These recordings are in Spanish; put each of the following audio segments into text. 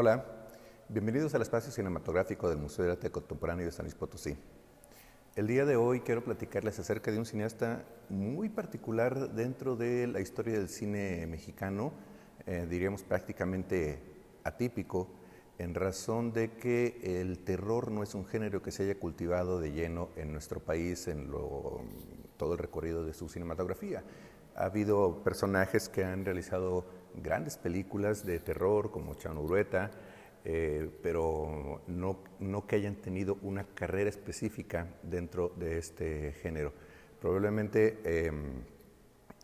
Hola, bienvenidos al espacio cinematográfico del Museo de Arte Contemporáneo de San Luis Potosí. El día de hoy quiero platicarles acerca de un cineasta muy particular dentro de la historia del cine mexicano, eh, diríamos prácticamente atípico, en razón de que el terror no es un género que se haya cultivado de lleno en nuestro país en todo el recorrido de su cinematografía. Ha habido personajes que han realizado grandes películas de terror como Chano Urueta, eh, pero no, no, que hayan tenido una carrera específica dentro de este género. Probablemente em,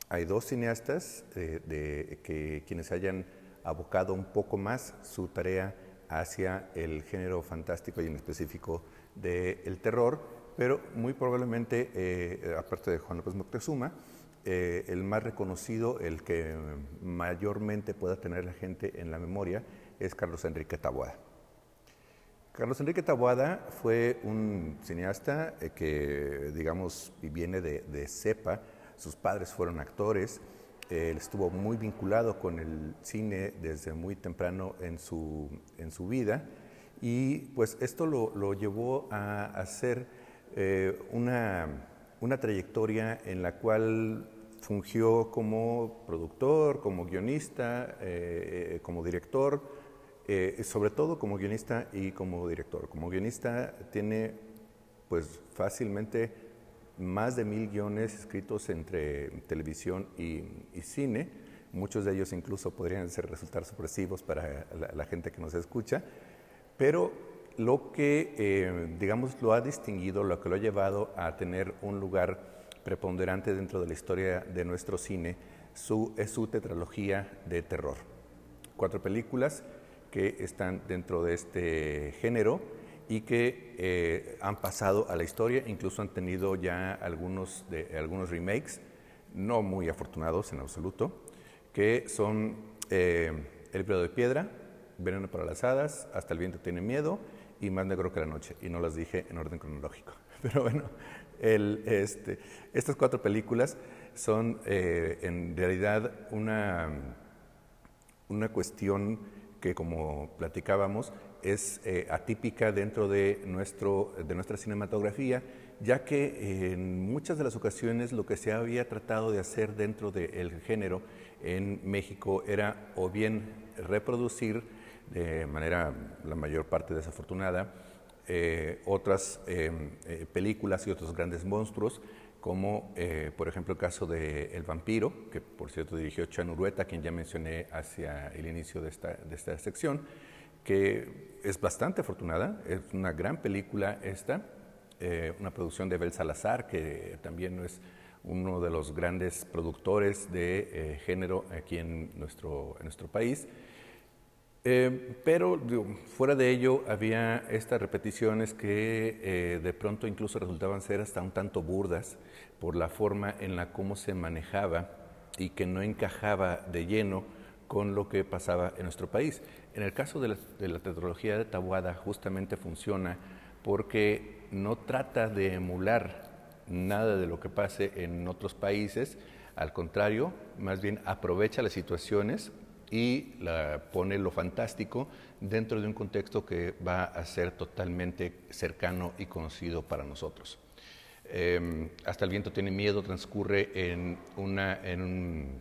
hay dos cineastas eh, de, que quienes hayan abocado un poco más su tarea hacia el género fantástico y en específico del terror, pero muy probablemente, eh, aparte de Juan López Moctezuma, eh, el más reconocido, el que mayormente pueda tener la gente en la memoria, es Carlos Enrique Taboada. Carlos Enrique Taboada fue un cineasta eh, que, digamos, viene de, de, cepa, sus padres fueron actores, él estuvo muy vinculado con el cine desde muy temprano en su, en su vida. Y pues esto lo, lo llevó a hacer eh, una, una trayectoria en la cual fungió como productor, como guionista, eh, como director, eh, sobre todo como guionista y como director. Como guionista tiene pues fácilmente más de mil guiones escritos entre televisión y, cine. Muchos de ellos incluso podrían ser, resultar supresivos para la, gente que nos escucha, pero lo que, eh, digamos, lo ha distinguido, lo que lo ha llevado a tener un lugar preponderante dentro de la historia de nuestro cine su, es su tetralogía de terror. Cuatro películas que están dentro de este género y que eh, han pasado a la historia, incluso han tenido ya algunos, algunos remakes, no muy afortunados en absoluto, que son eh, El Periodo de Piedra, Veneno para las Hadas, Hasta el Viento tiene Miedo y Más Negro que la Noche, y no las dije en orden cronológico. Pero bueno, este, estas cuatro películas son eh, en realidad una, una cuestión que, como platicábamos, es eh, atípica dentro de, nuestro, de nuestra cinematografía, ya que en muchas de las ocasiones lo que se había tratado de hacer dentro del género en México era o bien reproducir de manera la mayor parte desafortunada eh, otras eh, eh, películas y otros grandes monstruos, como por ejemplo el caso de El vampiro, que por cierto dirigió Chan Urueta, quien ya mencioné hacia el inicio de esta, de esta sección, que es bastante afortunada, es una gran película esta, una producción de Bel Salazar, que también es uno de los grandes productores de género aquí en nuestro, en nuestro país. Eh, pero fuera de ello había estas repeticiones que eh, de pronto incluso resultaban ser hasta un tanto burdas por la forma en la cómo se manejaba y que no encajaba de lleno con lo que pasaba en nuestro país. En el caso de la, de la tetralogía de Tabuada justamente funciona porque no trata de emular nada de lo que pase en otros países, al contrario, más bien aprovecha las situaciones y pone lo fantástico dentro de un contexto que va a ser totalmente cercano y conocido para nosotros. Em, hasta el viento tiene miedo transcurre en una, en un,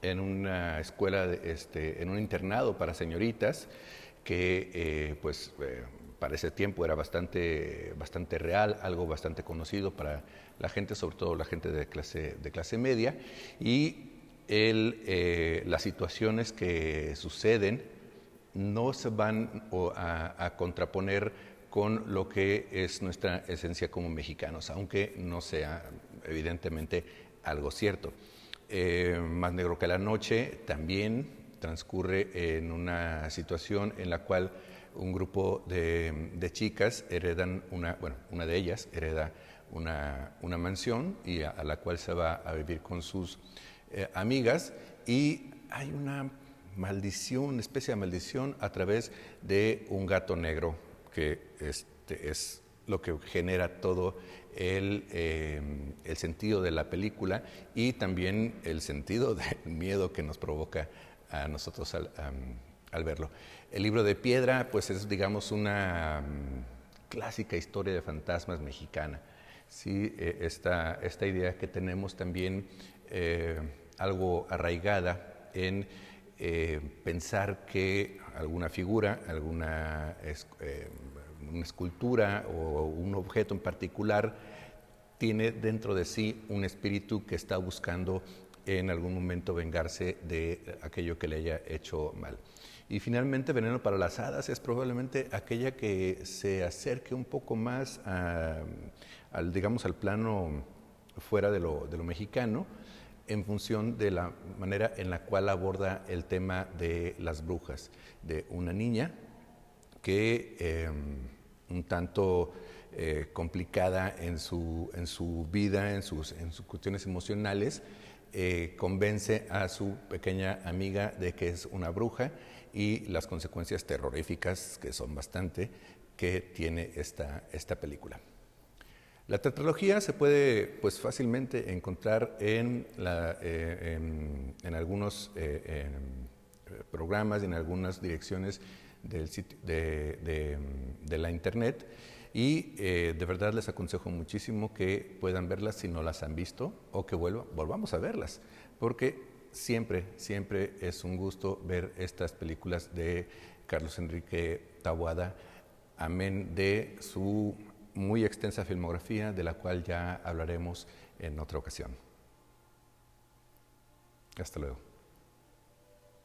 en una escuela, este, en un internado para señoritas que eh, pues eh, para ese tiempo era bastante, bastante real, algo bastante conocido para la gente, sobre todo la gente de clase, de clase media, y eh, las situaciones que suceden no se van a, contraponer con lo que es nuestra esencia como mexicanos, aunque no sea evidentemente algo cierto. Eh, Más negro que la noche también transcurre en una situación en la cual un grupo de, chicas heredan una, bueno, una de ellas hereda una, mansión y a, la cual se va a vivir con sus eh, amigas y hay una maldición, una especie de maldición a través de un gato negro, que este es lo que genera todo el, eh, el, sentido de la película y también el sentido del miedo que nos provoca a nosotros al, verlo. El libro de piedra, pues es, digamos, una mm, clásica historia de fantasmas mexicana. Sí, eh, esta, esta, idea que tenemos también eh, algo arraigada en eh, pensar que alguna figura, alguna una escultura o un objeto en particular tiene dentro de sí un espíritu que está buscando en algún momento vengarse de aquello que le haya hecho mal. Y finalmente, Veneno para las Hadas es probablemente aquella que se acerque un poco más al, digamos, al plano fuera de lo, mexicano, en función de la manera en la cual aborda el tema de las brujas, de una niña que em, un tanto eh, complicada en su, en su vida, en sus, en sus cuestiones emocionales, eh, convence a su pequeña amiga de que es una bruja y las consecuencias terroríficas, que son bastante, que tiene esta, esta película. La tetralogía se puede pues, fácilmente encontrar en, eh, en, algunos eh, programas y en algunas direcciones de, la Internet. Y eh, de verdad les aconsejo muchísimo que puedan verlas si no las han visto o que volvamos a verlas, porque siempre, siempre es un gusto ver estas películas de Carlos Enrique Tabuada, amén de su muy extensa filmografía, de la cual ya hablaremos en otra ocasión. Hasta luego.